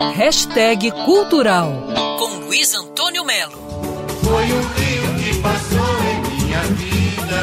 Hashtag Cultural com Luiz Antônio Melo. Foi um rio que passou em minha vida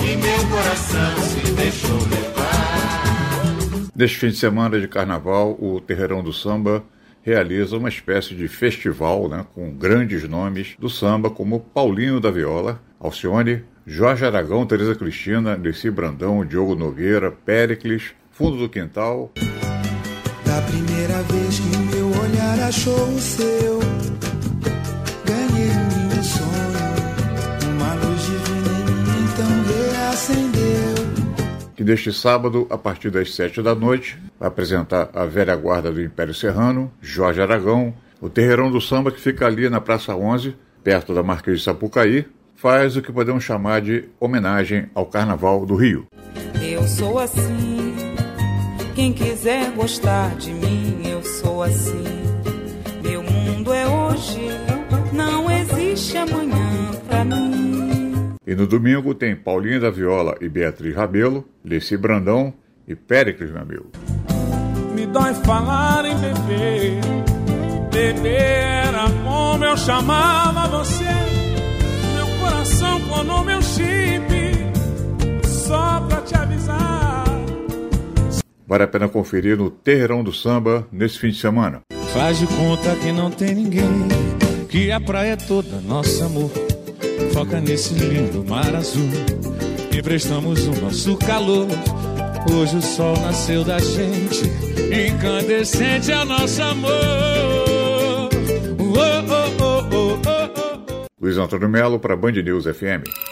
e meu coração se deixou levar. Neste fim de semana de carnaval, o Terreirão do Samba realiza uma espécie de festival né, com grandes nomes do samba, como Paulinho da Viola, Alcione, Jorge Aragão, Tereza Cristina, Nessi Brandão, Diogo Nogueira, Péricles, Fundo do Quintal. Da primeira vez que meu olhar achou o seu, ganhei sonho, uma luz divina em mim então reacendeu. Que neste sábado, a partir das sete da noite, vai apresentar a velha guarda do Império Serrano, Jorge Aragão, o terreirão do samba que fica ali na Praça 11, perto da Marquês de Sapucaí, faz o que podemos chamar de homenagem ao Carnaval do Rio. Eu sou assim, quem quiser gostar de mim, eu sou assim. Meu mundo é hoje, não existe amanhã pra mim. E no domingo tem Paulinha da Viola e Beatriz Rabelo, Leci Brandão e Péricles, meu amigo. Me dói falar em bebê, bebê era como eu chamava você coração clonou meu chip Vale a pena conferir no Terreirão do Samba nesse fim de semana. Faz de conta que não tem ninguém, que a praia é toda nosso amor. Foca nesse lindo mar azul, emprestamos o nosso calor. Hoje o sol nasceu da gente, incandescente é nosso amor. Oh, oh, oh, oh, oh. Luiz Antônio Melo para Band News FM.